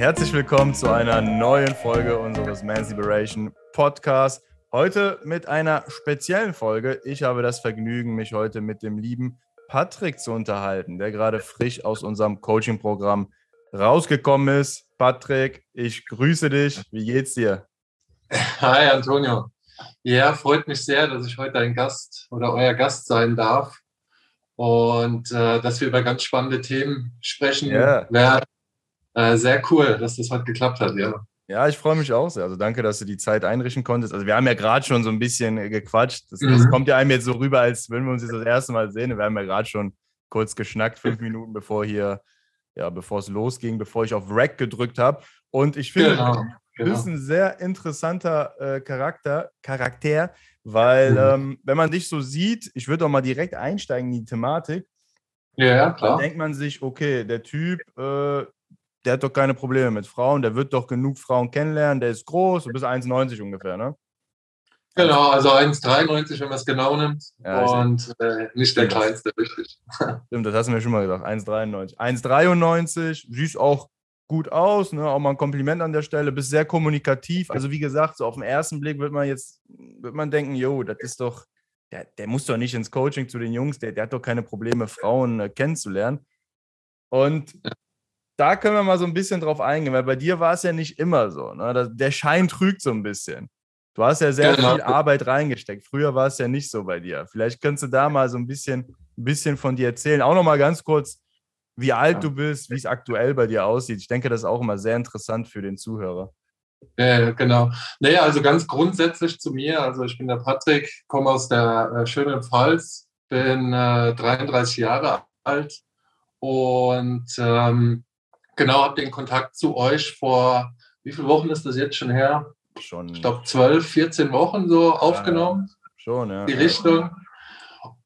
Herzlich willkommen zu einer neuen Folge unseres Man's Liberation Podcasts. Heute mit einer speziellen Folge. Ich habe das Vergnügen, mich heute mit dem lieben Patrick zu unterhalten, der gerade frisch aus unserem Coaching-Programm rausgekommen ist. Patrick, ich grüße dich. Wie geht's dir? Hi, Antonio. Ja, freut mich sehr, dass ich heute ein Gast oder euer Gast sein darf und äh, dass wir über ganz spannende Themen sprechen yeah. werden. Äh, sehr cool, dass das heute geklappt hat, ja. Ja, ich freue mich auch sehr. Also danke, dass du die Zeit einrichten konntest. Also wir haben ja gerade schon so ein bisschen gequatscht. Das, mhm. das, kommt ja einem jetzt so rüber, als würden wir uns jetzt das erste Mal sehen. Wir haben ja gerade schon kurz geschnackt, fünf Minuten bevor hier, ja, bevor es losging, bevor ich auf Rack gedrückt habe. Und ich finde, genau, genau. du bist ein sehr interessanter äh, Charakter, Charakter, weil mhm. ähm, wenn man dich so sieht, ich würde auch mal direkt einsteigen in die Thematik. Ja, klar. Dann denkt man sich, okay, der Typ, äh, der hat doch keine Probleme mit Frauen, der wird doch genug Frauen kennenlernen, der ist groß, du bist 1,90 ungefähr, ne? Genau, also 1,93, wenn man es genau nimmt. Ja, und äh, nicht der kleinste, richtig. Stimmt, das hast du mir schon mal gesagt. 1,93. 1,93, siehst auch gut aus, ne? auch mal ein Kompliment an der Stelle, bist sehr kommunikativ. Also wie gesagt, so auf den ersten Blick wird man jetzt, wird man denken, jo, das ist doch, der, der muss doch nicht ins Coaching zu den Jungs, der, der hat doch keine Probleme, Frauen äh, kennenzulernen. Und da können wir mal so ein bisschen drauf eingehen, weil bei dir war es ja nicht immer so. Ne? Der Schein trügt so ein bisschen. Du hast ja sehr genau. viel Arbeit reingesteckt. Früher war es ja nicht so bei dir. Vielleicht könntest du da mal so ein bisschen, ein bisschen von dir erzählen. Auch noch mal ganz kurz, wie alt ja. du bist, wie es aktuell bei dir aussieht. Ich denke, das ist auch immer sehr interessant für den Zuhörer. Ja, genau. Naja, also ganz grundsätzlich zu mir. Also ich bin der Patrick, komme aus der äh, schönen Pfalz, bin äh, 33 Jahre alt und ähm, genau, habe den Kontakt zu euch vor, wie viele Wochen ist das jetzt schon her? Schon. Ich glaube, 12, 14 Wochen so aufgenommen. Ja, schon, ja. Die Richtung.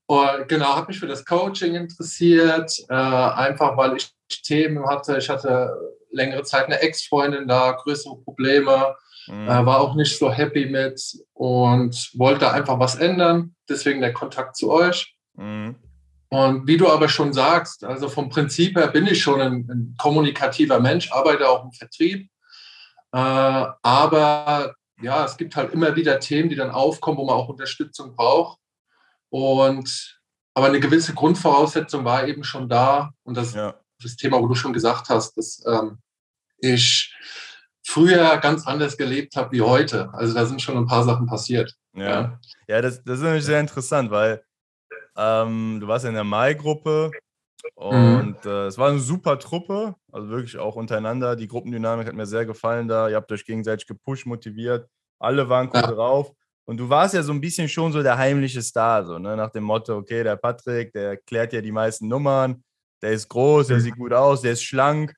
Und genau, habe mich für das Coaching interessiert, äh, einfach weil ich Themen hatte. Ich hatte längere Zeit eine Ex-Freundin da, größere Probleme, mhm. äh, war auch nicht so happy mit und wollte einfach was ändern. Deswegen der Kontakt zu euch. Mhm. Und wie du aber schon sagst, also vom Prinzip her bin ich schon ein, ein kommunikativer Mensch, arbeite auch im Vertrieb. Äh, aber ja, es gibt halt immer wieder Themen, die dann aufkommen, wo man auch Unterstützung braucht. Und aber eine gewisse Grundvoraussetzung war eben schon da. Und das, ja. das Thema, wo du schon gesagt hast, dass ähm, ich früher ganz anders gelebt habe wie heute. Also da sind schon ein paar Sachen passiert. Ja, ja. ja das, das ist nämlich sehr interessant, weil ähm, du warst in der Mai-Gruppe mhm. und mhm. äh, es war eine super Truppe, also wirklich auch untereinander. Die Gruppendynamik hat mir sehr gefallen da. Ihr habt euch gegenseitig gepusht, motiviert. Alle waren cool ja. drauf. Und du warst ja so ein bisschen schon so der heimliche Star, so ne? nach dem Motto, okay, der Patrick, der klärt ja die meisten Nummern, der ist groß, der mhm. sieht gut aus, der ist schlank.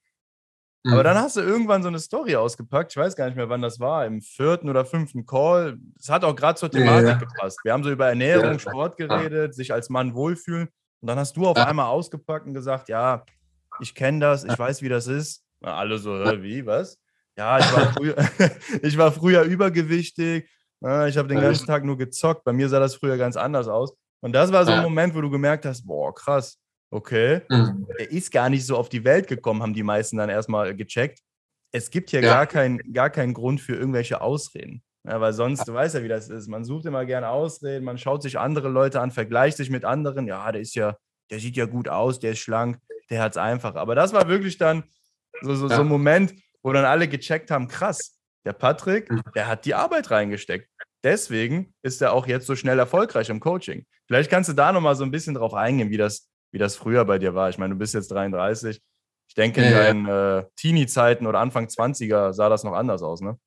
Aber dann mhm. hast du irgendwann so eine Story ausgepackt. Ich weiß gar nicht mehr, wann das war. Im vierten oder fünften Call. Es hat auch gerade zur Thematik ja, ja. gepasst. Wir haben so über Ernährung, ja, Sport geredet, sich als Mann wohlfühlen. Und dann hast du auf einmal ausgepackt und gesagt: Ja, ich kenne das, ich weiß, wie das ist. Na, alle so, wie, was? Ja, ich war früher, ich war früher übergewichtig. Ich habe den ganzen Tag nur gezockt. Bei mir sah das früher ganz anders aus. Und das war so ein Moment, wo du gemerkt hast: Boah, krass Okay. Mhm. Er ist gar nicht so auf die Welt gekommen, haben die meisten dann erstmal gecheckt. Es gibt hier ja. gar, kein, gar keinen Grund für irgendwelche Ausreden. Ja, weil sonst, du weißt ja, wie das ist. Man sucht immer gerne Ausreden, man schaut sich andere Leute an, vergleicht sich mit anderen. Ja, der ist ja, der sieht ja gut aus, der ist schlank, der hat es einfach. Aber das war wirklich dann so, so, ja. so ein Moment, wo dann alle gecheckt haben: krass, der Patrick, mhm. der hat die Arbeit reingesteckt. Deswegen ist er auch jetzt so schnell erfolgreich im Coaching. Vielleicht kannst du da nochmal so ein bisschen drauf eingehen, wie das, wie das früher bei dir war. Ich meine, du bist jetzt 33. Ich denke, in deinen äh, Teenie-Zeiten oder Anfang 20er sah das noch anders aus, ne?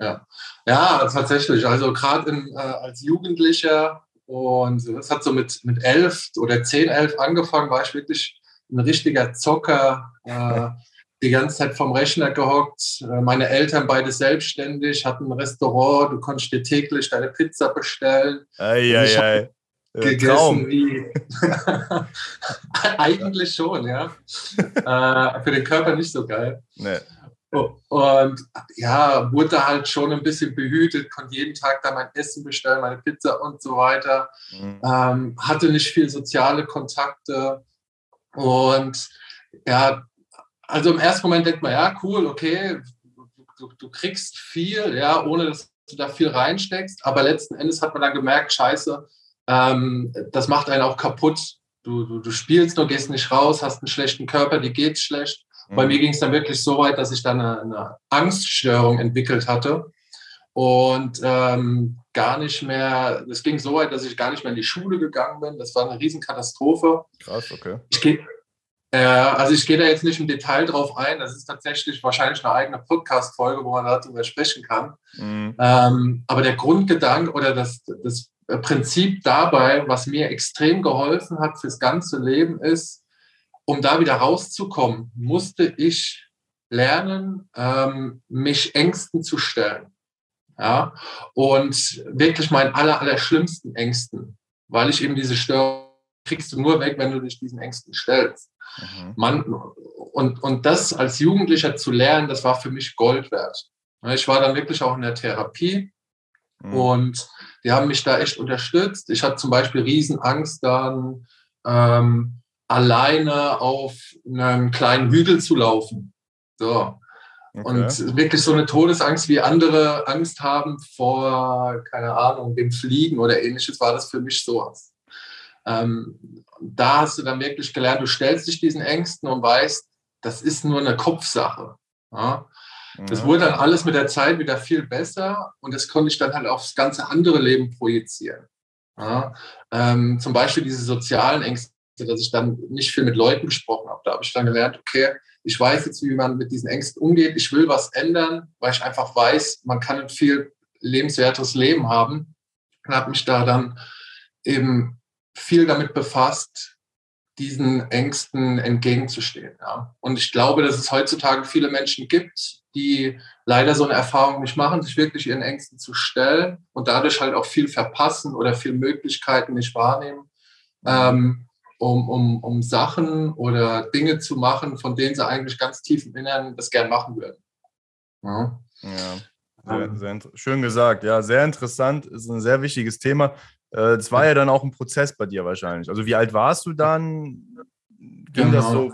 Ja, ja tatsächlich. Also gerade äh, als Jugendlicher und es hat so mit, mit elf oder zehn, elf angefangen, war ich wirklich ein richtiger Zocker. Äh, die ganze Zeit vom Rechner gehockt. Äh, meine Eltern beide selbstständig, hatten ein Restaurant, du konntest dir täglich deine Pizza bestellen. Ei, ei, ei. Äh, gegessen Traum. wie. Eigentlich schon, ja. äh, für den Körper nicht so geil. Nee. Und ja, wurde halt schon ein bisschen behütet, konnte jeden Tag da mein Essen bestellen, meine Pizza und so weiter. Mhm. Ähm, hatte nicht viel soziale Kontakte und ja, also im ersten Moment denkt man, ja, cool, okay, du, du kriegst viel, ja, ohne dass du da viel reinsteckst, aber letzten Endes hat man dann gemerkt, scheiße, ähm, das macht einen auch kaputt. Du, du, du spielst nur, gehst nicht raus, hast einen schlechten Körper, dir geht's schlecht. Mhm. Bei mir ging es dann wirklich so weit, dass ich dann eine, eine Angststörung entwickelt hatte und ähm, gar nicht mehr, es ging so weit, dass ich gar nicht mehr in die Schule gegangen bin. Das war eine Riesenkatastrophe. Krass, okay. Ich gehe äh, also ich gehe da jetzt nicht im Detail drauf ein. Das ist tatsächlich wahrscheinlich eine eigene Podcast-Folge, wo man darüber sprechen kann. Mhm. Ähm, aber der Grundgedanke oder das, das Prinzip dabei, was mir extrem geholfen hat fürs ganze Leben, ist, um da wieder rauszukommen, musste ich lernen, ähm, mich Ängsten zu stellen. Ja, und wirklich meinen aller, aller schlimmsten Ängsten, weil ich eben diese Störung kriegst du nur weg, wenn du dich diesen Ängsten stellst. Mhm. Man, und, und das als Jugendlicher zu lernen, das war für mich Gold wert. Ich war dann wirklich auch in der Therapie mhm. und die haben mich da echt unterstützt. Ich hatte zum Beispiel Riesenangst dann, ähm, alleine auf einem kleinen Hügel zu laufen. So. Okay. Und wirklich so eine Todesangst, wie andere Angst haben vor, keine Ahnung, dem Fliegen oder ähnliches, war das für mich sowas. Ähm, da hast du dann wirklich gelernt, du stellst dich diesen Ängsten und weißt, das ist nur eine Kopfsache. Ja? Das wurde dann alles mit der Zeit wieder viel besser und das konnte ich dann halt aufs ganze andere Leben projizieren. Ja? Ähm, zum Beispiel diese sozialen Ängste, dass ich dann nicht viel mit Leuten gesprochen habe. Da habe ich dann gelernt, okay, ich weiß jetzt, wie man mit diesen Ängsten umgeht. Ich will was ändern, weil ich einfach weiß, man kann ein viel lebenswerteres Leben haben. Und habe mich da dann eben viel damit befasst, diesen Ängsten entgegenzustehen. Ja. Und ich glaube, dass es heutzutage viele Menschen gibt, die leider so eine Erfahrung nicht machen, sich wirklich ihren Ängsten zu stellen und dadurch halt auch viel verpassen oder viel Möglichkeiten nicht wahrnehmen, ähm, um, um, um Sachen oder Dinge zu machen, von denen sie eigentlich ganz tief im Inneren das gern machen würden. Ja. ja. Sehr, sehr schön gesagt, ja, sehr interessant, ist ein sehr wichtiges Thema. Das äh, war ja dann auch ein Prozess bei dir wahrscheinlich. Also wie alt warst du dann? Ging genau. das so,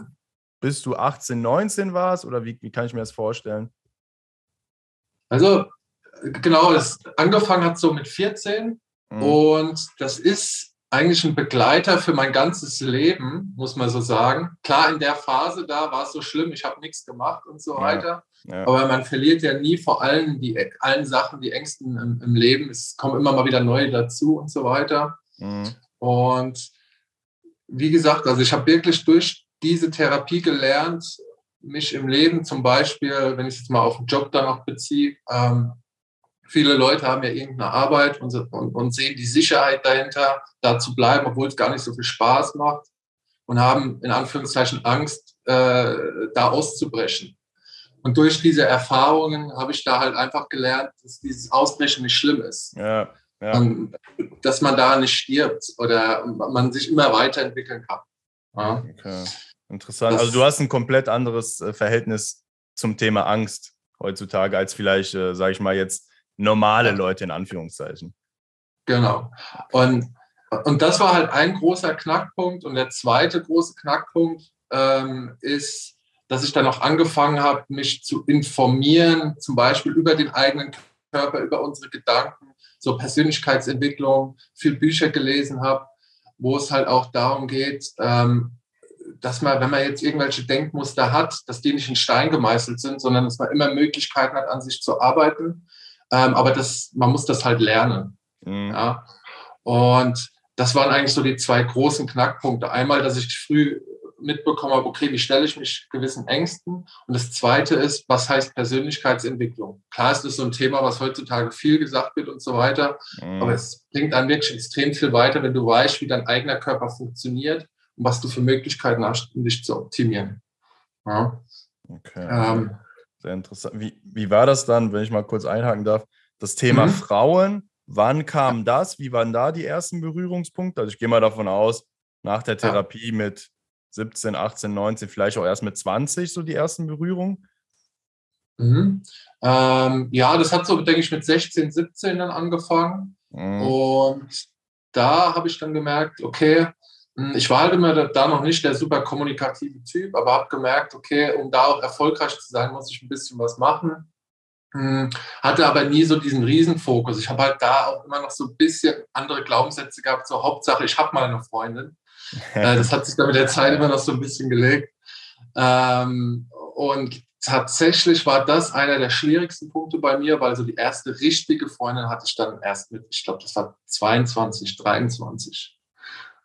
bis du 18, 19 warst oder wie, wie kann ich mir das vorstellen? Also genau, es angefangen hat so mit 14 mhm. und das ist eigentlich ein Begleiter für mein ganzes Leben, muss man so sagen. Klar, in der Phase da war es so schlimm, ich habe nichts gemacht und so ja. weiter. Ja. Aber man verliert ja nie vor allem die allen Sachen, die Ängsten im, im, Leben. Es kommen immer mal wieder neue dazu und so weiter. Mhm. Und wie gesagt, also ich habe wirklich durch diese Therapie gelernt, mich im Leben zum Beispiel, wenn ich jetzt mal auf den Job dann noch beziehe, ähm, viele Leute haben ja irgendeine Arbeit und, und, und, sehen die Sicherheit dahinter, da zu bleiben, obwohl es gar nicht so viel Spaß macht und haben in Anführungszeichen Angst, äh, da auszubrechen. Und durch diese Erfahrungen habe ich da halt einfach gelernt, dass dieses Ausbrechen nicht schlimm ist. Ja, ja. Und, dass man da nicht stirbt oder man sich immer weiterentwickeln kann. Ja. Okay. Interessant. Das, also du hast ein komplett anderes äh, Verhältnis zum Thema Angst heutzutage als vielleicht, äh, sage ich mal, jetzt normale Leute in Anführungszeichen. Genau. Und, und das war halt ein großer Knackpunkt. Und der zweite große Knackpunkt ähm, ist, dass ich dann auch angefangen habe, mich zu informieren, zum Beispiel über den eigenen Körper, über unsere Gedanken, so Persönlichkeitsentwicklung, viel Bücher gelesen habe, wo es halt auch darum geht, ähm, dass man, wenn man jetzt irgendwelche Denkmuster hat, dass die nicht in Stein gemeißelt sind, sondern dass man immer Möglichkeiten hat, an sich zu arbeiten. Ähm, aber das, man muss das halt lernen. Mhm. Ja? Und das waren eigentlich so die zwei großen Knackpunkte. Einmal, dass ich früh mitbekommen habe, okay, wie stelle ich mich gewissen Ängsten? Und das Zweite ist, was heißt Persönlichkeitsentwicklung? Klar ist das so ein Thema, was heutzutage viel gesagt wird und so weiter, mhm. aber es bringt einen wirklich extrem viel weiter, wenn du weißt, wie dein eigener Körper funktioniert was du für Möglichkeiten hast, um dich zu optimieren. Ja. Okay. Ähm, Sehr interessant. Wie, wie war das dann, wenn ich mal kurz einhaken darf? Das Thema mhm. Frauen, wann kam das? Wie waren da die ersten Berührungspunkte? Also ich gehe mal davon aus, nach der Therapie ja. mit 17, 18, 19, vielleicht auch erst mit 20 so die ersten Berührungen? Mhm. Ähm, ja, das hat so, denke ich, mit 16, 17 dann angefangen. Mhm. Und da habe ich dann gemerkt, okay, ich war halt immer da noch nicht der super kommunikative Typ, aber habe gemerkt, okay, um da auch erfolgreich zu sein, muss ich ein bisschen was machen. Hm, hatte aber nie so diesen Riesenfokus. Ich habe halt da auch immer noch so ein bisschen andere Glaubenssätze gehabt. So Hauptsache, ich habe mal eine Freundin. Äh, das hat sich dann mit der Zeit immer noch so ein bisschen gelegt. Ähm, und tatsächlich war das einer der schwierigsten Punkte bei mir, weil so die erste richtige Freundin hatte ich dann erst mit, ich glaube, das war 22, 23.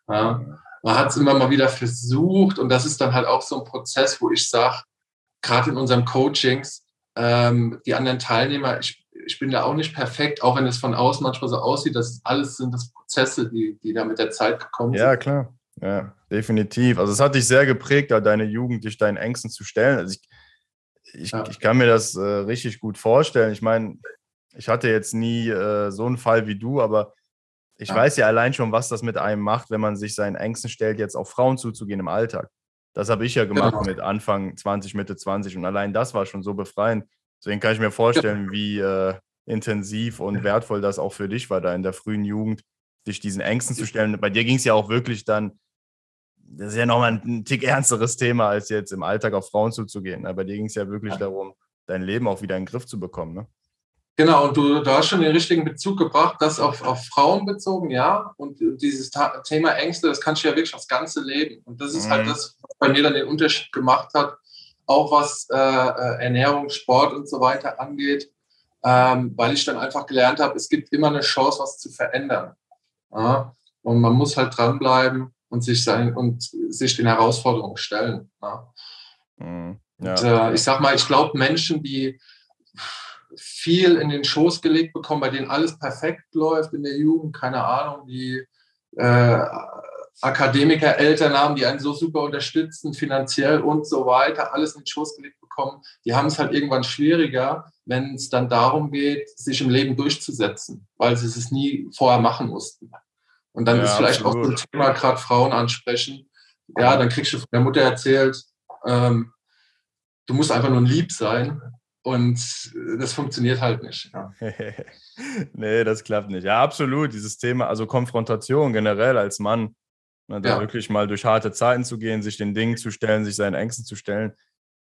Ja. Man hat es immer mal wieder versucht und das ist dann halt auch so ein Prozess, wo ich sage, gerade in unseren Coachings, ähm, die anderen Teilnehmer, ich, ich bin da auch nicht perfekt, auch wenn es von außen manchmal so aussieht, dass alles sind das Prozesse, die, die da mit der Zeit gekommen sind. Ja, klar. Ja, definitiv. Also es hat dich sehr geprägt, da deine Jugend dich deinen Ängsten zu stellen. Also ich, ich, ja. ich kann mir das äh, richtig gut vorstellen. Ich meine, ich hatte jetzt nie äh, so einen Fall wie du, aber ich ja. weiß ja allein schon, was das mit einem macht, wenn man sich seinen Ängsten stellt, jetzt auf Frauen zuzugehen im Alltag. Das habe ich ja gemacht genau. mit Anfang 20, Mitte 20 und allein das war schon so befreiend. Deswegen kann ich mir vorstellen, wie äh, intensiv und wertvoll das auch für dich war, da in der frühen Jugend, dich diesen Ängsten zu stellen. Bei dir ging es ja auch wirklich dann das ist ja nochmal ein Tick ernsteres Thema, als jetzt im Alltag auf Frauen zuzugehen. Ne? Bei dir ging es ja wirklich ja. darum, dein Leben auch wieder in den Griff zu bekommen. Ne? Genau, und du, du hast schon den richtigen Bezug gebracht, das auf, auf Frauen bezogen, ja. Und dieses Thema Ängste, das kannst du ja wirklich aufs ganze Leben. Und das ist halt mhm. halt das, was bei mir dann den Unterschied gemacht hat, auch was äh, äh, Ernährung, Sport und so weiter angeht, ähm, weil ich dann einfach gelernt habe, es gibt immer eine Chance, was zu verändern. Ja? Und man muss halt dranbleiben und sich, sein, und sich den Herausforderungen stellen. Ja. Mhm. Ja. Und, äh, ich sag mal, ich glaube, Menschen, die viel in den Schoß gelegt bekommen, bei denen alles perfekt läuft in der Jugend, keine Ahnung, die äh, Akademiker, Eltern haben, die einen so super unterstützen, finanziell und so weiter, alles in den Schoß gelegt bekommen, die haben es halt irgendwann schwieriger, wenn es dann darum geht, sich im Leben durchzusetzen, weil sie es nie vorher machen mussten. Und dann ja, ist vielleicht absolut. auch so ein Thema, gerade Frauen ansprechen. Ja, dann kriegst du von der Mutter erzählt, ähm, du musst einfach nur Lieb sein. Und das funktioniert halt nicht. Ja. nee, das klappt nicht. Ja, absolut. Dieses Thema, also Konfrontation generell als Mann, ne, da ja. wirklich mal durch harte Zeiten zu gehen, sich den Dingen zu stellen, sich seinen Ängsten zu stellen,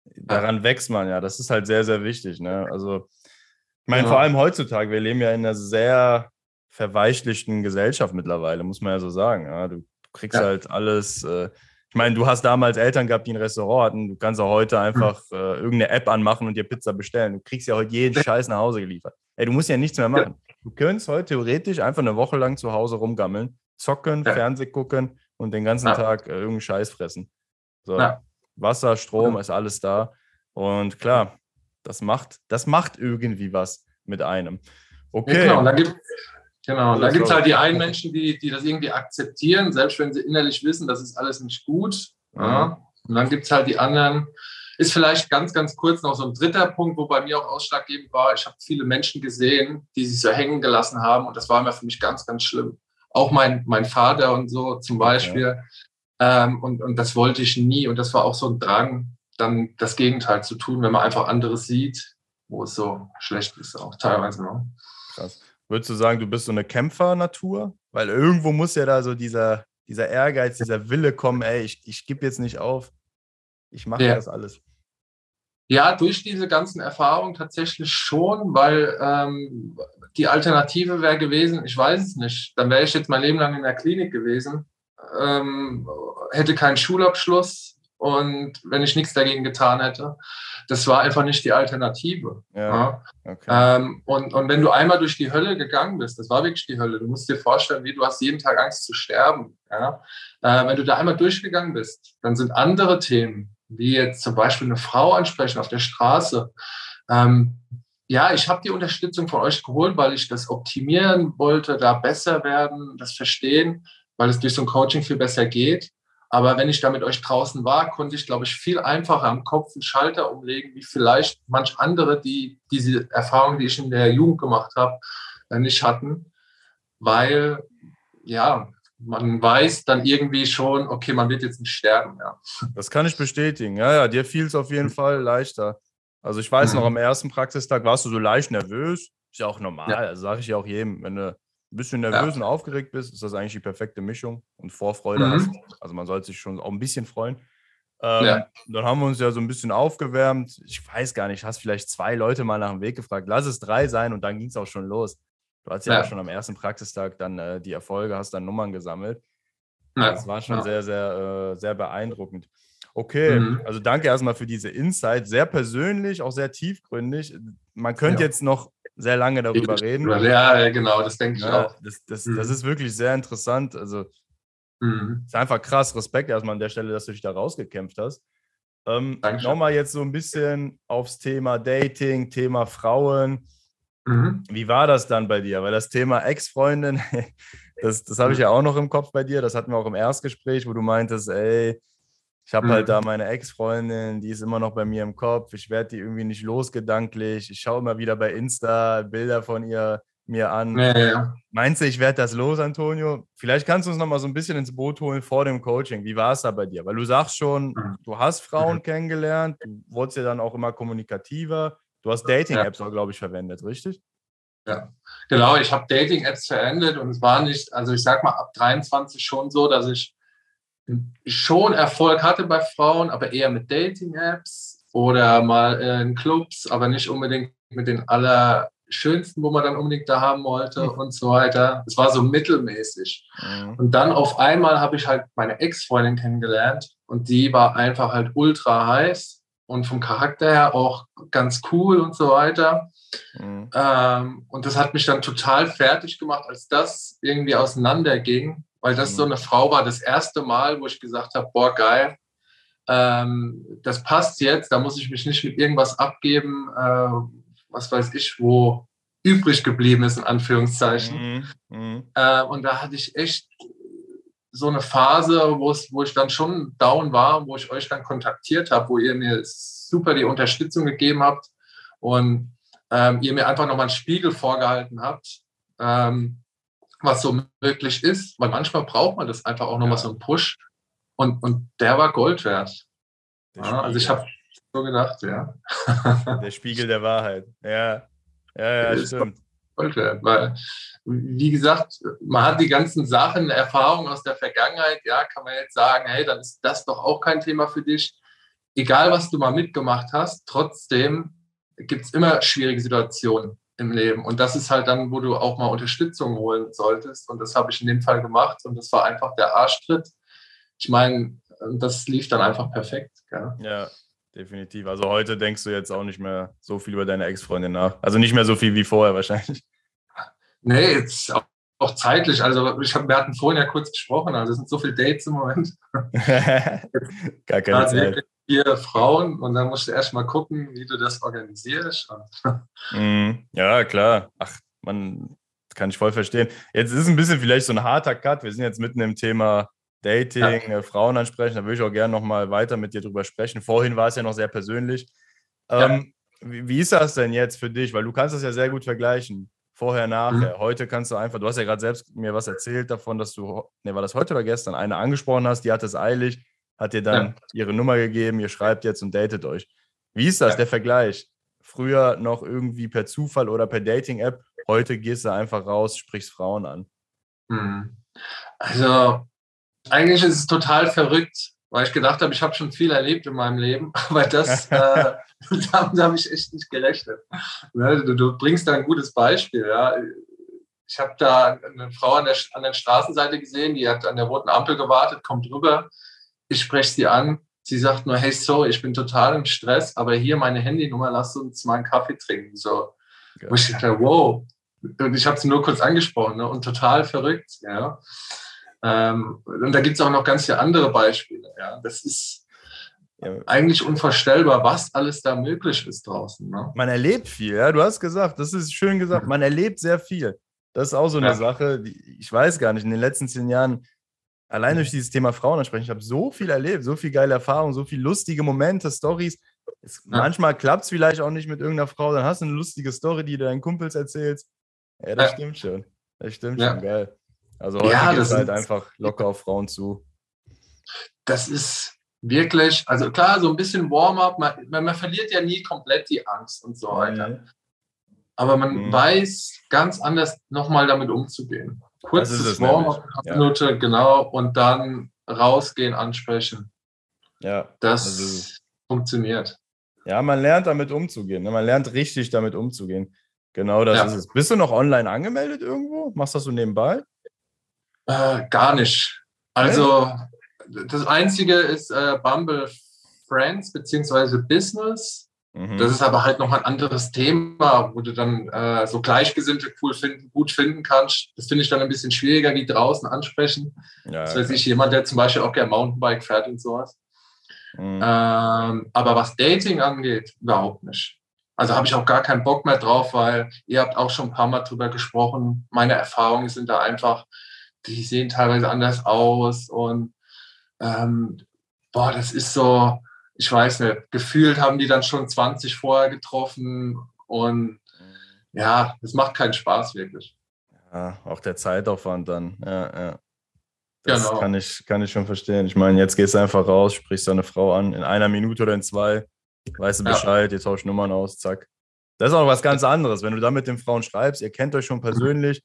daran ja. wächst man ja. Das ist halt sehr, sehr wichtig. Ne? Also, ich meine, vor allem heutzutage, wir leben ja in einer sehr verweichlichten Gesellschaft mittlerweile, muss man ja so sagen. Du kriegst halt alles. Äh, ich meine, du hast damals Eltern gehabt, die ein Restaurant hatten. Du kannst auch heute einfach äh, irgendeine App anmachen und dir Pizza bestellen. Du kriegst ja heute jeden Scheiß nach Hause geliefert. Ey, du musst ja nichts mehr machen. Du könntest heute theoretisch einfach eine Woche lang zu Hause rumgammeln, zocken, ja. Fernseh gucken und den ganzen Tag äh, irgendeinen Scheiß fressen. So, Wasser, Strom, ist alles da. Und klar, das macht, das macht irgendwie was mit einem. Okay. Ja, genau, da gibt Genau, und da gibt es halt die einen Menschen, die, die das irgendwie akzeptieren, selbst wenn sie innerlich wissen, das ist alles nicht gut. Ja. Und dann gibt es halt die anderen, ist vielleicht ganz, ganz kurz noch so ein dritter Punkt, wo bei mir auch ausschlaggebend war. Ich habe viele Menschen gesehen, die sich so hängen gelassen haben und das war immer für mich ganz, ganz schlimm. Auch mein, mein Vater und so zum Beispiel. Ja. Ähm, und, und das wollte ich nie. Und das war auch so ein Drang, dann das Gegenteil zu tun, wenn man einfach anderes sieht, wo es so schlecht ist, auch teilweise. Ne? Krass. Würdest du sagen, du bist so eine Kämpfernatur? Weil irgendwo muss ja da so dieser, dieser Ehrgeiz, dieser Wille kommen, ey, ich, ich gebe jetzt nicht auf. Ich mache ja. das alles. Ja, durch diese ganzen Erfahrungen tatsächlich schon, weil ähm, die Alternative wäre gewesen, ich weiß es nicht, dann wäre ich jetzt mein Leben lang in der Klinik gewesen, ähm, hätte keinen Schulabschluss, und wenn ich nichts dagegen getan hätte. Das war einfach nicht die Alternative. Ja, okay. ähm, und, und wenn du einmal durch die Hölle gegangen bist, das war wirklich die Hölle, du musst dir vorstellen, wie du hast jeden Tag Angst zu sterben. Ja? Äh, wenn du da einmal durchgegangen bist, dann sind andere Themen, wie jetzt zum Beispiel eine Frau ansprechen auf der Straße. Ähm, ja, ich habe die Unterstützung von euch geholt, weil ich das optimieren wollte, da besser werden, das verstehen, weil es durch so ein Coaching viel besser geht. Aber wenn ich da mit euch draußen war, konnte ich, glaube ich, viel einfacher am Kopf einen Schalter umlegen, wie vielleicht manch andere, die diese Erfahrung, die ich in der Jugend gemacht habe, äh, nicht hatten. Weil, ja, man weiß dann irgendwie schon, okay, man wird jetzt nicht sterben. Ja. Das kann ich bestätigen. Ja, ja, dir fiel es auf jeden Fall leichter. Also ich weiß mhm. noch, am ersten Praxistag warst du so leicht nervös. Ist ja auch normal, ja. also sage ich ja auch jedem, wenn du ein bisschen nervös ja. und aufgeregt bist, ist das eigentlich die perfekte Mischung und Vorfreude mhm. hast. Also man sollte sich schon auch ein bisschen freuen. Ähm, ja. Dann haben wir uns ja so ein bisschen aufgewärmt. Ich weiß gar nicht, hast vielleicht zwei Leute mal nach dem Weg gefragt. Lass es drei sein und dann ging es auch schon los. Du hast ja, ja. schon am ersten Praxistag dann äh, die Erfolge, hast dann Nummern gesammelt. Ja. Das war schon sehr, sehr, äh, sehr beeindruckend. Okay, mhm. also danke erstmal für diese Insight. Sehr persönlich, auch sehr tiefgründig. Man könnte jetzt noch sehr lange darüber reden. Ja, genau, das denke ich auch. Das, das, mhm. das ist wirklich sehr interessant. Also Mhm. Ist einfach krass. Respekt erstmal an der Stelle, dass du dich da rausgekämpft hast. Ähm, Nochmal jetzt so ein bisschen aufs Thema Dating, Thema Frauen. Mhm. Wie war das dann bei dir? Weil das Thema Ex-Freundin, das, das habe ich ja auch noch im Kopf bei dir. Das hatten wir auch im Erstgespräch, wo du meintest, ey, ich habe halt mhm. halt da meine Ex-Freundin, die ist immer noch bei mir im Kopf. Ich werde die irgendwie nicht losgedanklich. Ich schaue immer wieder bei Insta Bilder von ihr mir an. Ja, ja. Meinst du, ich werde das los, Antonio? Vielleicht kannst du uns noch mal so ein bisschen ins Boot holen vor dem Coaching. Wie war es da bei dir? Weil du sagst schon, mhm. du hast Frauen mhm. kennengelernt, du wurdest ja dann auch immer kommunikativer. Du hast Dating-Apps auch, glaube ich, verwendet, richtig? Ja, genau. Ich habe Dating-Apps verwendet und es war nicht, also ich sag mal, ab 23 schon so, dass ich schon Erfolg hatte bei Frauen, aber eher mit Dating-Apps oder mal in Clubs, aber nicht unbedingt mit den aller schönsten, wo man dann unbedingt da haben wollte mhm. und so weiter. Es war so mittelmäßig. Mhm. Und dann auf einmal habe ich halt meine Ex-Freundin kennengelernt und die war einfach halt ultra heiß und vom Charakter her auch ganz cool und so weiter. Mhm. Ähm, und das hat mich dann total fertig gemacht, als das irgendwie auseinanderging, weil das so mhm. eine Frau war, das erste Mal, wo ich gesagt habe, boah, geil, ähm, das passt jetzt, da muss ich mich nicht mit irgendwas abgeben, äh, was weiß ich, wo übrig geblieben ist, in Anführungszeichen. Mhm. Mhm. Äh, und da hatte ich echt so eine Phase, wo ich dann schon down war, wo ich euch dann kontaktiert habe, wo ihr mir super die Unterstützung gegeben habt und ähm, ihr mir einfach nochmal einen Spiegel vorgehalten habt, ähm, was so möglich ist, weil manchmal braucht man das einfach auch nochmal ja. so einen Push und, und der war Gold wert. Ja, also ich habe so gedacht, ja. Der Spiegel der Wahrheit. Ja, ja, ja, stimmt. Weil, wie gesagt, man hat die ganzen Sachen, Erfahrungen aus der Vergangenheit, ja, kann man jetzt sagen, hey, dann ist das doch auch kein Thema für dich. Egal, was du mal mitgemacht hast, trotzdem gibt es immer schwierige Situationen im Leben. Und das ist halt dann, wo du auch mal Unterstützung holen solltest. Und das habe ich in dem Fall gemacht. Und das war einfach der Arschtritt. Ich meine, das lief dann einfach perfekt. Gell? Ja, definitiv. Also heute denkst du jetzt auch nicht mehr so viel über deine Ex-Freundin nach. Also nicht mehr so viel wie vorher wahrscheinlich. Nee, jetzt auch, auch zeitlich. Also ich hab, wir hatten vorhin ja kurz gesprochen, also es sind so viele Dates im Moment. Gar keine Zeit. Vier Frauen und dann musst du erst mal gucken, wie du das organisierst. mm, ja, klar. Ach, man kann ich voll verstehen. Jetzt ist ein bisschen vielleicht so ein harter Cut. Wir sind jetzt mitten im Thema Dating, ja. äh, Frauen ansprechen. Da würde ich auch gerne nochmal weiter mit dir drüber sprechen. Vorhin war es ja noch sehr persönlich. Ähm, ja. wie, wie, ist das denn jetzt für dich? Weil du kannst das ja sehr gut vergleichen. Vorher, nachher. Mhm. Heute kannst du einfach, du hast ja gerade selbst mir was erzählt davon, dass du, ne, war das heute oder gestern, eine angesprochen hast, die hat es eilig, hat dir dann ja. ihre Nummer gegeben, ihr schreibt jetzt und datet euch. Wie ist das, der Vergleich? Früher noch irgendwie per Zufall oder per Dating-App, heute gehst du einfach raus, sprichst Frauen an. Mhm. Also eigentlich ist es total verrückt, weil ich gedacht habe, ich habe schon viel erlebt in meinem Leben, aber das, äh, damit habe ich echt nicht gerechnet. Ne, du, du, bringst da ein gutes Beispiel. Ja. Ich habe da eine Frau an der, an der Straßenseite gesehen, die hat an der roten Ampel gewartet, kommt rüber. Ich spreche sie an. Sie sagt nur, hey, sorry, ich bin total im Stress, aber hier meine Handynummer, lass uns mal einen Kaffee trinken. So. Wo ich dachte, wow. Und ich habe sie nur kurz angesprochen ne? und total verrückt. Ja. Ähm, und da gibt es auch noch ganz viele andere Beispiele. Ja. Das ist ja. eigentlich unvorstellbar, was alles da möglich ist draußen. Ne? Man erlebt viel, ja. Du hast gesagt, das ist schön gesagt, man erlebt sehr viel. Das ist auch so eine ja. Sache, die, ich weiß gar nicht, in den letzten zehn Jahren, allein durch dieses Thema Frauen ansprechen, ich habe so viel erlebt, so viel geile Erfahrungen, so viele lustige Momente, Stories. Ja. Manchmal klappt es vielleicht auch nicht mit irgendeiner Frau, dann hast du eine lustige Story, die du deinen Kumpels erzählst. Ja, das stimmt schon. Das stimmt schon, geil. Also heute ja, geht es halt einfach locker auf Frauen zu. Das ist wirklich, also klar, so ein bisschen Warm-up, man, man, verliert ja nie komplett die Angst und so weiter. Aber man mhm. weiß ganz anders nochmal damit umzugehen. Kurzes Warm-up, ja. Minute, genau, und dann rausgehen, ansprechen. Ja. Das also, funktioniert. Ja, man lernt damit umzugehen. Ne? Man lernt richtig damit umzugehen. Genau das ja. ist es. Bist du noch online angemeldet irgendwo? Machst du das so nebenbei? Äh, gar nicht. Also, das Einzige ist äh, Bumble Friends beziehungsweise Business. Mhm. Das ist aber halt noch ein anderes Thema, wo du dann äh, so Gleichgesinnte cool finden, gut finden kannst. Das finde ich dann ein bisschen schwieriger wie draußen ansprechen. Ja, das weiß ich, jemand, der zum Beispiel auch gerne Mountainbike fährt und sowas. Mhm. Ähm, aber was Dating angeht, überhaupt nicht. Also habe ich auch gar keinen Bock mehr drauf, weil ihr habt auch schon ein paar Mal drüber gesprochen. Meine Erfahrungen sind da einfach, die sehen teilweise anders aus und ähm, boah, das ist so, ich weiß nicht, gefühlt haben die dann schon 20 vorher getroffen und ja, es macht keinen Spaß wirklich. Ja, auch der Zeitaufwand dann, ja, ja. Das genau. kann, ich, kann ich schon verstehen. Ich meine, jetzt gehst du einfach raus, sprichst deine Frau an, in einer Minute oder in zwei, weißt du Bescheid, ja. ihr tauscht Nummern aus, zack. Das ist auch was ganz anderes. Wenn du da mit den Frauen schreibst, ihr kennt euch schon persönlich,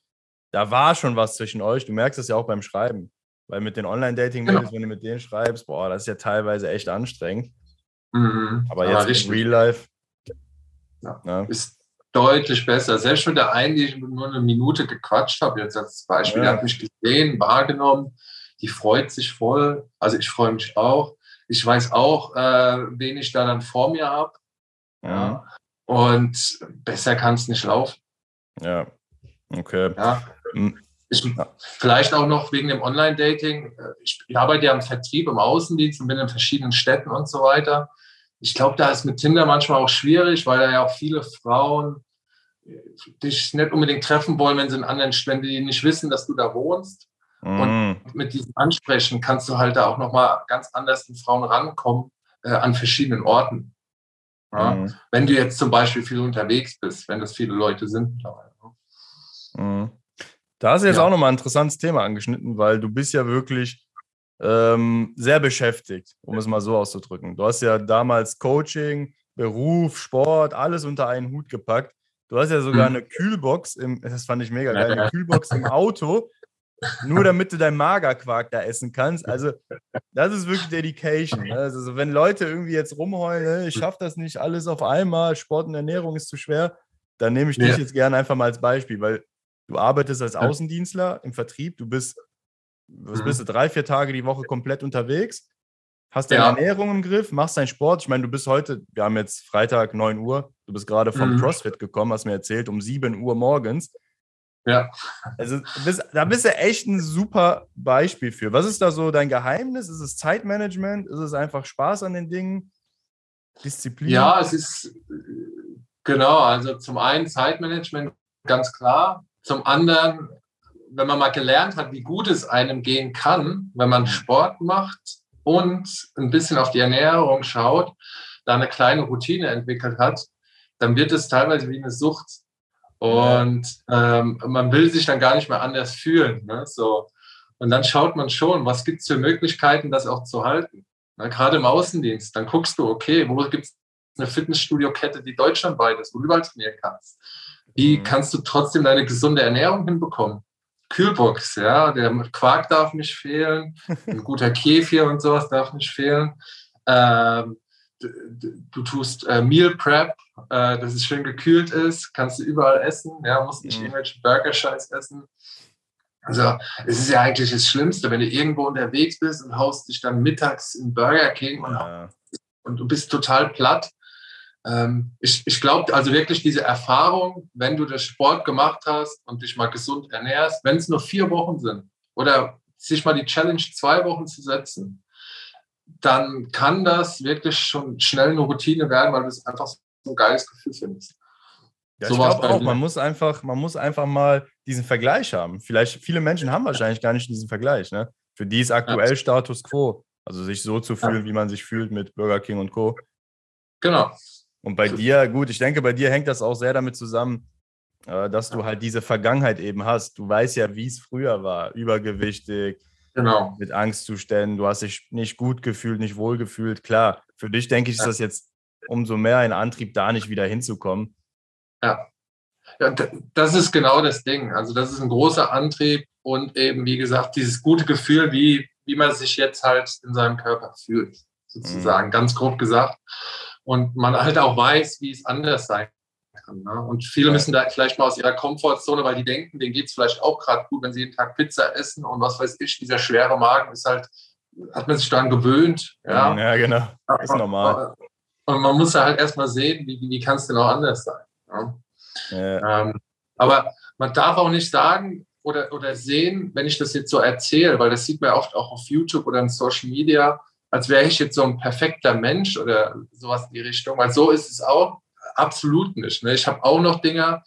da war schon was zwischen euch. Du merkst es ja auch beim Schreiben. Weil mit den Online-Dating-Mails, genau. wenn du mit denen schreibst, boah, das ist ja teilweise echt anstrengend. Mhm. Aber jetzt Aber im Real Life. Ja. Ja. Ist deutlich besser. Selbst mit der einen, die ich nur eine Minute gequatscht habe, jetzt als Beispiel, ja. hat mich gesehen, wahrgenommen, die freut sich voll. Also ich freue mich auch. Ich weiß auch, äh, wen ich da dann vor mir habe. Ja. Und besser kann es nicht laufen. Ja, okay. Ja. Ich, vielleicht auch noch wegen dem Online-Dating. Ich, ich arbeite ja im Vertrieb, im Außendienst und bin in verschiedenen Städten und so weiter ich glaube, da ist mit Tinder manchmal auch schwierig, weil da ja auch viele Frauen äh, dich nicht unbedingt treffen wollen, wenn sie in anderen, wenn die nicht wissen, dass du da wohnst. Mm. Und mit diesem Ansprechen kannst du halt da auch nochmal ganz anders an Frauen rankommen, äh, an verschiedenen Orten. Ja? Mm. Wenn du jetzt zum Beispiel viel unterwegs bist, wenn das viele Leute sind. Mm. Da hast du jetzt ja. auch nochmal ein interessantes Thema angeschnitten, weil du bist ja wirklich ähm, sehr beschäftigt, um es mal so auszudrücken. Du hast ja damals Coaching, Beruf, Sport, alles unter einen Hut gepackt. Du hast ja sogar mhm. eine Kühlbox, im, das fand ich mega geil, eine Kühlbox im Auto, nur damit du dein Magerquark da essen kannst. Also, das ist wirklich Dedication. Ne? Also, wenn Leute irgendwie jetzt rumheulen, ich schaffe das nicht alles auf einmal, Sport und Ernährung ist zu schwer, dann nehme ich dich jetzt gerne einfach mal als Beispiel, weil du arbeitest als Außendienstler im Vertrieb, du bist was mhm. bist du, drei, vier Tage die Woche komplett unterwegs, hast deine ja. Ernährung im Griff, machst deinen Sport. Ich meine, du bist heute, wir haben jetzt Freitag 9 Uhr, du bist gerade vom mhm. CrossFit gekommen, hast mir erzählt, um 7 Uhr morgens. Ja. Also bist, da bist du echt ein super Beispiel für. Was ist da so dein Geheimnis? Ist es Zeitmanagement? Ist es einfach Spaß an den Dingen? Disziplin? Ja, es ist genau, also zum einen Zeitmanagement, ganz klar. Zum anderen wenn man mal gelernt hat, wie gut es einem gehen kann, wenn man Sport macht und ein bisschen auf die Ernährung schaut, da eine kleine Routine entwickelt hat, dann wird es teilweise wie eine Sucht. Und ähm, man will sich dann gar nicht mehr anders fühlen. Ne? So. Und dann schaut man schon, was gibt es für Möglichkeiten, das auch zu halten. Na, gerade im Außendienst, dann guckst du, okay, wo gibt es eine Fitnessstudio-Kette, die deutschlandweit ist, wo du überall trainieren kannst. Wie mhm. kannst du trotzdem deine gesunde Ernährung hinbekommen? Kühlbox, ja, der Quark darf nicht fehlen, ein guter Kefir und sowas darf nicht fehlen. Ähm, du, du, tust äh, Meal Prep, äh, dass es schön gekühlt ist, kannst du überall essen, ja, musst nicht mhm. irgendwelchen Burger-Scheiß essen. Also es ist ja eigentlich das Schlimmste, wenn du irgendwo unterwegs bist und haust dich dann mittags in Burger King ja. und du bist total platt ich ich glaube also wirklich diese Erfahrung, wenn du das Sport gemacht hast und dich mal gesund ernährst, wenn es nur vier Wochen sind oder sich mal die Challenge zwei Wochen zu setzen, dann kann das wirklich schon schnell eine Routine werden, weil du es einfach so ein geiles Gefühl findest. Ja, so ich glaube auch, man muss, einfach, man muss einfach mal diesen Vergleich haben. Vielleicht, viele Menschen haben wahrscheinlich gar nicht diesen Vergleich. Ne? Für die ist aktuell ja. Status quo. Also sich so zu fühlen, ja. wie man sich fühlt mit Burger King und Co. Genau. Und bei dir, gut, ich denke, bei dir hängt das auch sehr damit zusammen, äh, dass du halt diese Vergangenheit eben hast. Du weißt ja, wie es früher war, übergewichtig, genau. mit Angstzuständen, du hast dich nicht gut gefühlt, nicht wohl gefühlt. Klar, für dich denke ich, ist das jetzt umso mehr ein Antrieb, da nicht wieder hinzukommen. Ja. Ja, das ist genau das Ding. Also das ist ein großer Antrieb und eben, wie gesagt, dieses gute Gefühl, wie, wie man sich jetzt halt in seinem Körper fühlt, sozusagen, mhm. ganz grob gesagt. Und man halt auch weiß, wie es anders sein kann. Ne? Und viele müssen da vielleicht mal aus ihrer Komfortzone, weil die denken, denen geht es vielleicht auch gerade gut, wenn sie jeden Tag Pizza essen und was weiß ich, dieser schwere Magen ist halt, hat man sich daran gewöhnt. Ja, ja genau. Ist normal. Und man muss ja halt erstmal sehen, wie, wie kann es denn auch anders sein. Ja? Ja. Ähm, aber man darf auch nicht sagen oder, oder sehen, wenn ich das jetzt so erzähle, weil das sieht man oft auch auf YouTube oder in Social Media, als wäre ich jetzt so ein perfekter Mensch oder sowas in die Richtung, weil so ist es auch absolut nicht. Ne? Ich habe auch noch Dinge,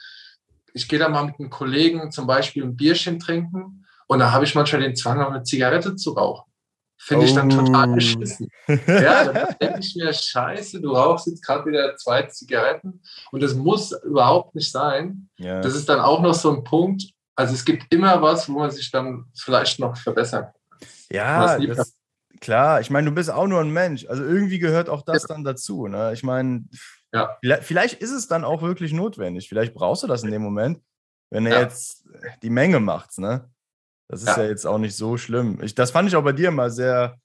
ich gehe da mal mit einem Kollegen zum Beispiel ein Bierchen trinken und da habe ich manchmal den Zwang, noch eine Zigarette zu rauchen. Finde ich dann total oh. beschissen. Ja, dann denke ich mir, scheiße, du rauchst jetzt gerade wieder zwei Zigaretten und das muss überhaupt nicht sein. Ja. Das ist dann auch noch so ein Punkt. Also es gibt immer was, wo man sich dann vielleicht noch verbessern kann. Ja, das, klar. Ich meine, du bist auch nur ein Mensch. Also irgendwie gehört auch das ja. dann dazu. Ne? Ich meine, ja. vielleicht ist es dann auch wirklich notwendig. Vielleicht brauchst du das in dem Moment, wenn er ja. jetzt die Menge macht. Ne? Das ist ja. jetzt auch nicht so schlimm. Ich, das fand ich auch bei dir mal sehr,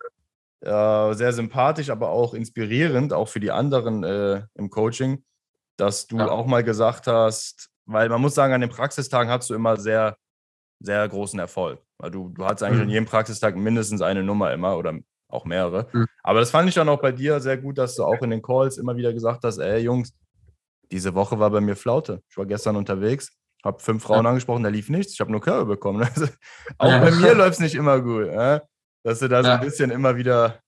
äh, sehr sympathisch, aber auch inspirierend, auch für die anderen äh, im Coaching, dass du auch mal gesagt hast, weil man muss sagen, an den Praxistagen hast du immer sehr, sehr großen Erfolg. Weil du, du hattest eigentlich mhm. an jedem Praxistag mindestens eine Nummer immer oder auch mehrere. Mhm. Aber das fand ich dann auch bei dir sehr gut, dass du auch in den Calls immer wieder gesagt hast, ey Jungs, diese Woche war bei mir Flaute. Ich war gestern unterwegs habe fünf Frauen ja. angesprochen, da lief nichts. Ich habe nur Körbe bekommen. Also, auch ja. bei mir läuft es nicht immer gut. Äh? Dass du da so ein bisschen immer wieder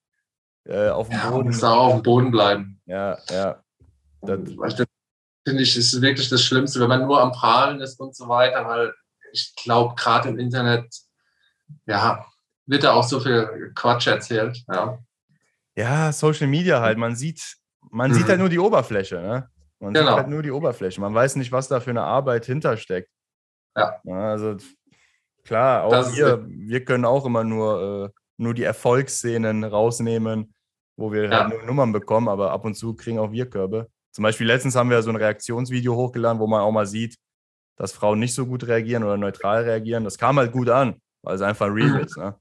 äh, auf dem Boden. Muss auch auf dem Boden bleiben. Ja, ja. Das, das finde ich, ist wirklich das Schlimmste, wenn man nur am Prahlen ist und so weiter, weil ich glaube, gerade im Internet, ja, wird da auch so viel Quatsch erzählt. Ja, ja Social Media halt. Man sieht, man mhm. sieht halt nur die Oberfläche. Ne? Man genau. sieht halt nur die Oberfläche. Man weiß nicht, was da für eine Arbeit hintersteckt. Ja. Also klar, auch wir, wir können auch immer nur, äh, nur die Erfolgsszenen rausnehmen, wo wir ja. halt nur Nummern bekommen, aber ab und zu kriegen auch wir Körbe. Zum Beispiel letztens haben wir so ein Reaktionsvideo hochgeladen, wo man auch mal sieht, dass Frauen nicht so gut reagieren oder neutral reagieren. Das kam halt gut an, weil es einfach real ist. Ne?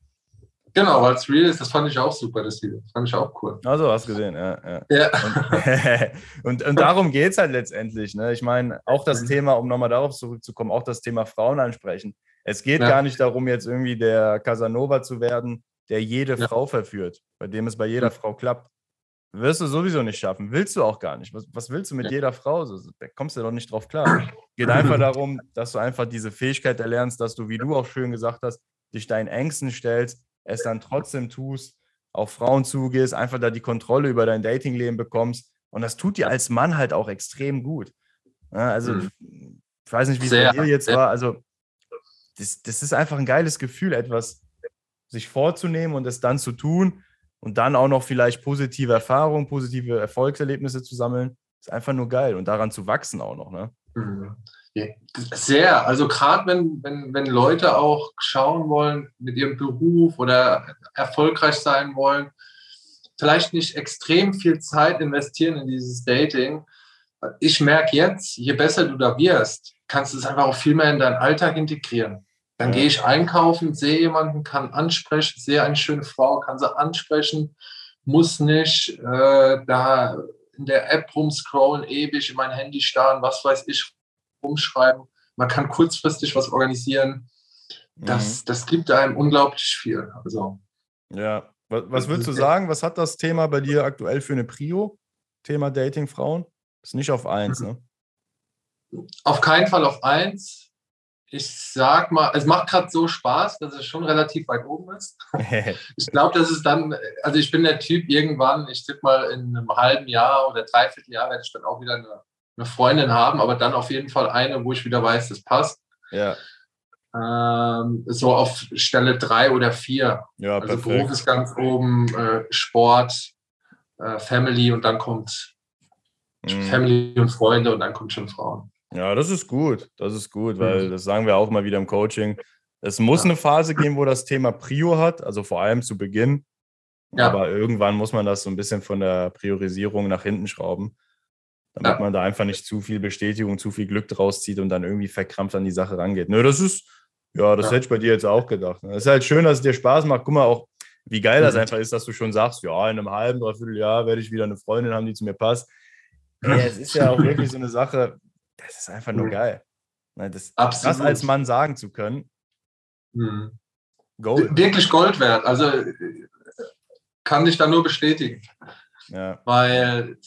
Genau, weil es real ist, das fand ich auch super, das Video. Das fand ich auch cool. Also, hast du gesehen, ja. ja. ja. Und, und, und, darum geht es halt letztendlich. Ne? Ich meine, auch das mhm. Thema, um nochmal darauf zurückzukommen, auch das Thema Frauen ansprechen. Es geht ja. gar nicht darum, jetzt irgendwie der Casanova zu werden, der jede ja. Frau verführt, bei dem es bei jeder mhm. Frau klappt. Wirst du sowieso nicht schaffen. Willst du auch gar nicht. Was, was willst du mit jeder Frau? Da kommst du doch nicht drauf klar. Geht einfach darum, dass du einfach diese Fähigkeit erlernst, dass du, wie du auch schön gesagt hast, dich deinen Ängsten stellst, es dann trotzdem tust, auf Frauen zugehst, einfach da die Kontrolle über dein Datingleben bekommst. Und das tut dir als Mann halt auch extrem gut. Ja, also, mhm. ich weiß nicht, wie es bei dir jetzt war. Also, das, das ist einfach ein geiles Gefühl, etwas sich vorzunehmen und es dann zu tun und dann auch noch vielleicht positive Erfahrungen, positive Erfolgserlebnisse zu sammeln. Ist einfach nur geil und daran zu wachsen auch noch. Ne? Mhm. Sehr. Also gerade wenn, wenn, wenn Leute auch schauen wollen mit ihrem Beruf oder erfolgreich sein wollen, vielleicht nicht extrem viel Zeit investieren in dieses Dating. Ich merke jetzt, je besser du da wirst, kannst du es einfach auch viel mehr in deinen Alltag integrieren. Dann gehe ich einkaufen, sehe jemanden, kann ansprechen, sehe eine schöne Frau, kann sie ansprechen, muss nicht äh, da in der App rumscrollen, ewig in mein Handy starren, was weiß ich, umschreiben. Man kann kurzfristig was organisieren. Das, mhm. das gibt einem unglaublich viel. Also, ja, was, was würdest du sagen? Was hat das Thema bei dir aktuell für eine Prio? Thema Dating Frauen? Ist nicht auf eins, ne? Auf keinen Fall auf eins. Ich sag mal, es macht gerade so Spaß, dass es schon relativ weit oben ist. ich glaube, dass es dann, also ich bin der Typ irgendwann, ich tippe mal in einem halben Jahr oder dreiviertel Jahr werde ich dann auch wieder eine eine Freundin haben, aber dann auf jeden Fall eine, wo ich wieder weiß, das passt. Ja. Ähm, so auf Stelle drei oder vier. Ja, also perfekt. Beruf ist ganz oben, äh, Sport, äh, Family und dann kommt mhm. Family und Freunde und dann kommt schon Frauen. Ja, das ist gut. Das ist gut, weil mhm. das sagen wir auch mal wieder im Coaching. Es muss ja. eine Phase geben, wo das Thema Prio hat, also vor allem zu Beginn. Ja. Aber irgendwann muss man das so ein bisschen von der Priorisierung nach hinten schrauben. damit ja. man da einfach nicht zu viel Bestätigung, zu viel Glück draus zieht und dann irgendwie verkrampft an die Sache rangeht. Nö, das ist, ja, das hätte ich bei dir jetzt auch gedacht. Ne? Es ist halt schön, dass es dir Spaß macht. Guck mal auch, wie geil das mhm. einfach ist, dass du schon sagst, ja, in einem halben, dreiviertel Jahr werde ich wieder eine Freundin haben, die zu mir passt. Ey, es ist ja auch wirklich so eine Sache, das ist einfach nur mhm. geil. Ne, das, das als Mann sagen zu können. Mhm. Gold. Wirklich Gold wert. Also kann ich da nur bestätigen. Ja. Weil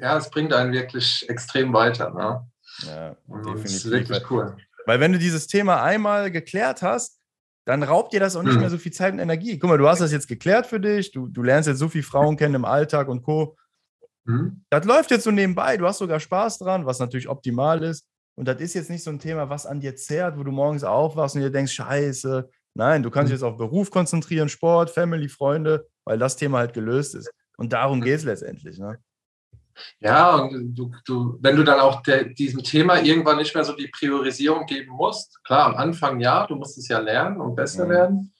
ja, es bringt einen wirklich extrem weiter. Ne? Ja, definitiv. Das ist wirklich cool. Weil wenn du dieses Thema einmal geklärt hast, dann raubt dir das auch nicht mhm. mehr so viel Zeit und Energie. Guck mal, du hast das jetzt geklärt für dich, du, du lernst jetzt so viele Frauen kennen im Alltag und Co. Mhm. Das läuft jetzt so nebenbei, du hast sogar Spaß dran, was natürlich optimal ist. Und das ist jetzt nicht so ein Thema, was an dir zerrt, wo du morgens aufwachst und dir denkst, scheiße. Nein, du kannst dich mhm. jetzt auf Beruf konzentrieren, Sport, Family, Freunde, weil das Thema halt gelöst ist. Und darum geht es letztendlich. Ne? Ja, und du, du, wenn du dann auch der, diesem Thema irgendwann nicht mehr so die Priorisierung geben musst, klar, am Anfang ja, du musst es ja lernen und besser mhm. werden,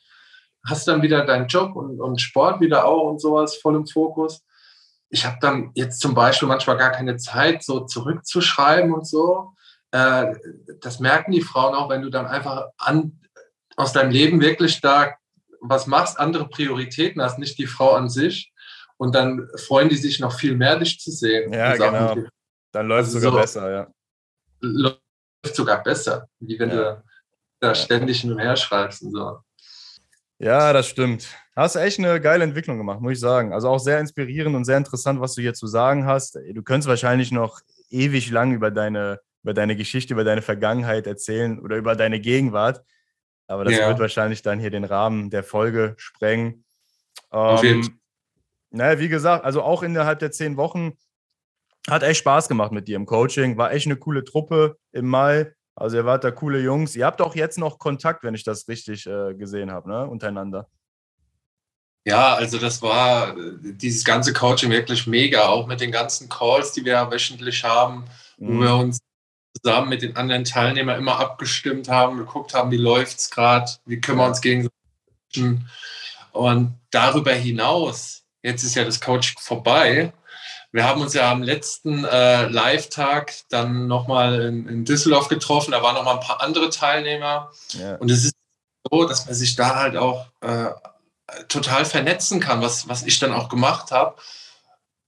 hast dann wieder deinen Job und, und Sport wieder auch und sowas voll im Fokus. Ich habe dann jetzt zum Beispiel manchmal gar keine Zeit, so zurückzuschreiben und so. Äh, das merken die Frauen auch, wenn du dann einfach an, aus deinem Leben wirklich da was machst, andere Prioritäten hast, nicht die Frau an sich und dann freuen die sich noch viel mehr, dich zu sehen. Ja, genau. Dann läuft es sogar so, besser, ja. Läuft sogar besser, wie wenn ja. du da ständig hin und her schreibst und so. Ja, das stimmt. Hast echt eine geile Entwicklung gemacht, muss ich sagen. Also auch sehr inspirierend und sehr interessant, was du hier zu sagen hast. Du könntest wahrscheinlich noch ewig lang über deine, über deine Geschichte, über deine Vergangenheit erzählen oder über deine Gegenwart. Aber das ja. wird wahrscheinlich dann hier den Rahmen der Folge sprengen. Auf jeden Fall. Naja, wie gesagt, also auch innerhalb der zehn Wochen hat echt Spaß gemacht mit dir im Coaching. War echt eine coole Truppe im Mai. Also ihr wart da coole Jungs. Ihr habt auch jetzt noch Kontakt, wenn ich das richtig äh, gesehen habe, ne? untereinander. Ja, also das war dieses ganze Coaching wirklich mega, auch mit den ganzen Calls, die wir wöchentlich haben, mhm. wo wir uns zusammen mit den anderen Teilnehmern immer abgestimmt haben, geguckt haben, wie läuft es gerade, wie können wir uns gegenseitig und darüber hinaus Jetzt ist ja das Coaching vorbei. Wir haben uns ja am letzten äh, Live-Tag dann nochmal in, in Düsseldorf getroffen. Da waren nochmal ein paar andere Teilnehmer. Ja. Und es ist so, dass man sich da halt auch äh, total vernetzen kann, was, was ich dann auch gemacht habe.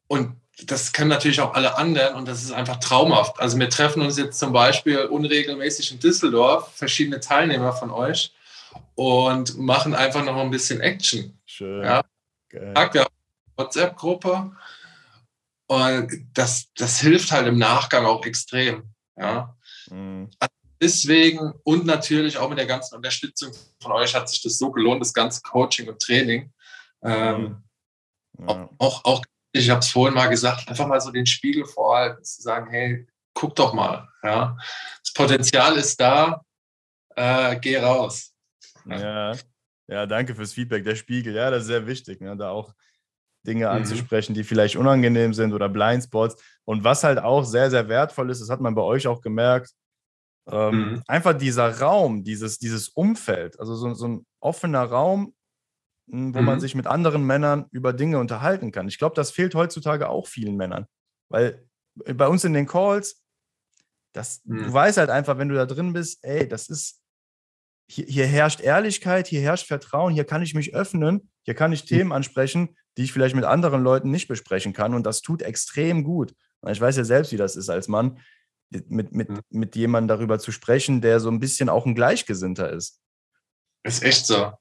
Und das können natürlich auch alle anderen und das ist einfach traumhaft. Also wir treffen uns jetzt zum Beispiel unregelmäßig in Düsseldorf, verschiedene Teilnehmer von euch und machen einfach noch ein bisschen Action. Schön. Ja. Geil. Wir haben WhatsApp-Gruppe. Und das, das hilft halt im Nachgang auch extrem. Ja. Mhm. Also deswegen und natürlich auch mit der ganzen Unterstützung von euch hat sich das so gelohnt, das ganze Coaching und Training. Ähm, mhm. ja. auch, auch, ich habe es vorhin mal gesagt, einfach mal so den Spiegel vorhalten, zu sagen, hey, guck doch mal. Ja. Das Potenzial ist da, äh, geh raus. Ja. ja, danke fürs Feedback. Der Spiegel, ja, das ist sehr wichtig. Ne? Da auch Dinge mhm. anzusprechen, die vielleicht unangenehm sind oder Blindspots. Und was halt auch sehr, sehr wertvoll ist, das hat man bei euch auch gemerkt, ähm, mhm. einfach dieser Raum, dieses, dieses Umfeld, also so, so ein offener Raum, hm, wo mhm. man sich mit anderen Männern über Dinge unterhalten kann. Ich glaube, das fehlt heutzutage auch vielen Männern, weil bei uns in den Calls, das, du mhm. weißt halt einfach, wenn du da drin bist, ey, das ist, hier, hier herrscht Ehrlichkeit, hier herrscht Vertrauen, hier kann ich mich öffnen, hier kann ich mhm. Themen ansprechen, die ich vielleicht mit anderen Leuten nicht besprechen kann. Und das tut extrem gut. Ich weiß ja selbst, wie das ist als Mann, mit, mit, mhm. mit jemandem darüber zu sprechen, der so ein bisschen auch ein Gleichgesinnter ist. Ist echt so.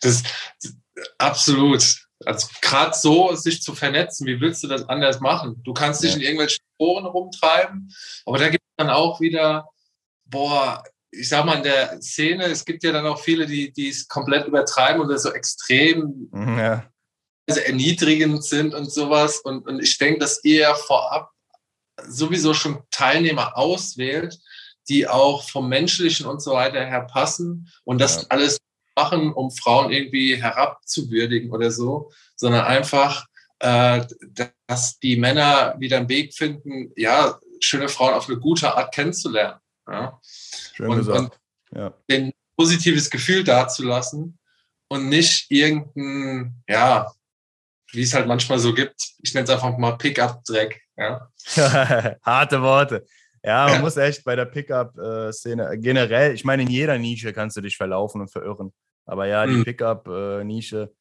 Das ist absolut. Also gerade so sich zu vernetzen, wie willst du das anders machen? Du kannst dich ja. in irgendwelchen Foren rumtreiben, aber da gibt es dann auch wieder, boah, ich sag mal, in der Szene, es gibt ja dann auch viele, die, die es komplett übertreiben oder so extrem mhm, ja erniedrigend sind und sowas. Und, und ich denke, dass ihr vorab sowieso schon Teilnehmer auswählt, die auch vom Menschlichen und so weiter her passen und das ja. alles machen, um Frauen irgendwie herabzuwürdigen oder so, sondern einfach, äh, dass die Männer wieder einen Weg finden, ja, schöne Frauen auf eine gute Art kennenzulernen. Ja. Schön und, gesagt. Und ja. ein positives Gefühl dazulassen und nicht irgendein, ja, wie es halt manchmal so gibt. Ich nenne es einfach mal Pickup-Dreck. Ja. Harte Worte. Ja, man ja. muss echt bei der Pickup-Szene generell, ich meine, in jeder Nische kannst du dich verlaufen und verirren. Aber ja, die mhm. Pickup-Nische,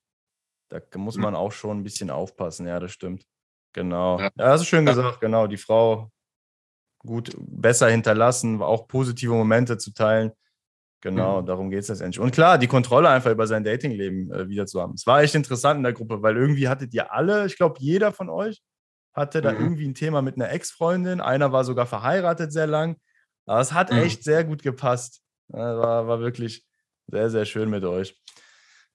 da muss man auch schon ein bisschen aufpassen. Ja, das stimmt. Genau. Ja, das ist schön gesagt, genau. Die Frau gut, besser hinterlassen, auch positive Momente zu teilen. Genau, mhm. darum geht es letztendlich. Und klar, die Kontrolle einfach über sein Datingleben äh, wieder zu haben. Es war echt interessant in der Gruppe, weil irgendwie hattet ihr alle, ich glaube, jeder von euch hatte da mhm. irgendwie ein Thema mit einer Ex-Freundin. Einer war sogar verheiratet sehr lang. Aber es hat mhm. echt sehr gut gepasst. War, war wirklich sehr, sehr schön mit euch.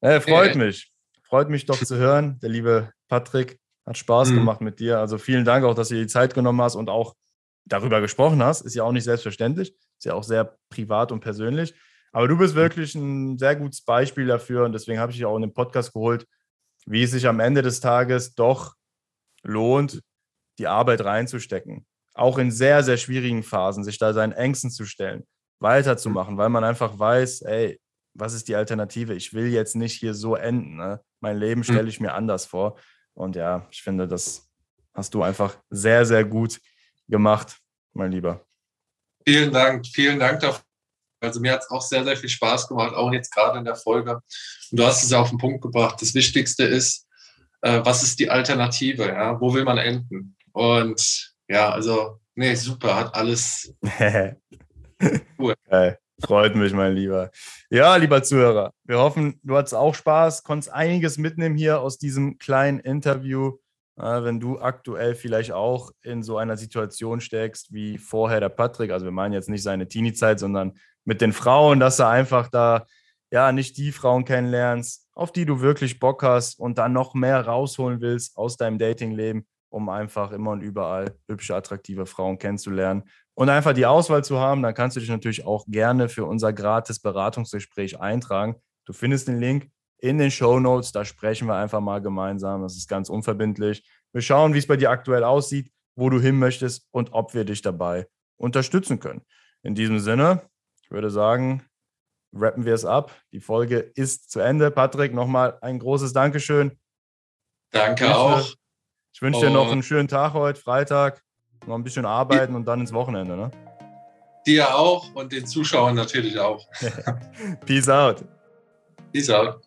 Äh, freut ja. mich. Freut mich doch zu hören. Der liebe Patrick hat Spaß mhm. gemacht mit dir. Also vielen Dank auch, dass du dir die Zeit genommen hast und auch darüber gesprochen hast. Ist ja auch nicht selbstverständlich. Ist ja auch sehr privat und persönlich. Aber du bist wirklich ein sehr gutes Beispiel dafür und deswegen habe ich dich auch in den Podcast geholt, wie es sich am Ende des Tages doch lohnt, die Arbeit reinzustecken. Auch in sehr, sehr schwierigen Phasen, sich da seinen Ängsten zu stellen, weiterzumachen, weil man einfach weiß, ey, was ist die Alternative? Ich will jetzt nicht hier so enden. Ne? Mein Leben hm. stelle ich mir anders vor. Und ja, ich finde, das hast du einfach sehr, sehr gut gemacht, mein Lieber. Vielen Dank, vielen Dank dafür. Also mir hat es auch sehr, sehr viel Spaß gemacht, auch jetzt gerade in der Folge. Und du hast es auf den Punkt gebracht. Das Wichtigste ist, äh, was ist die Alternative? Ja? Wo will man enden? Und ja, also, nee, super, hat alles. cool. Geil. Freut mich, mein Lieber. Ja, lieber Zuhörer, wir hoffen, du hattest auch Spaß, konntest einiges mitnehmen hier aus diesem kleinen Interview. wenn du aktuell vielleicht auch in so einer Situation steckst wie vorher der Patrick, also wir meinen jetzt nicht seine Teenie-Zeit, sondern mit den Frauen, dass du einfach da ja nicht die Frauen kennenlernst, auf die du wirklich Bock hast und dann noch mehr rausholen willst aus deinem Datingleben, um einfach immer und überall hübsche, attraktive Frauen kennenzulernen und einfach die Auswahl zu haben, dann kannst du dich natürlich auch gerne für unser gratis Beratungsgespräch eintragen. Du findest den Link in den Show Notes, da sprechen wir einfach mal gemeinsam. Das ist ganz unverbindlich. Wir schauen, wie es bei dir aktuell aussieht, wo du hin möchtest und ob wir dich dabei unterstützen können. In diesem Sinne, würde sagen, rappen wir es ab. Die Folge ist zu Ende. Patrick, nochmal ein großes Dankeschön. Danke ich wünsche, auch. Ich wünsche dir noch einen schönen Tag heute, Freitag. Noch ein bisschen arbeiten und dann ins Wochenende. Ne? Dir auch und den Zuschauern natürlich auch. Peace out. Peace out.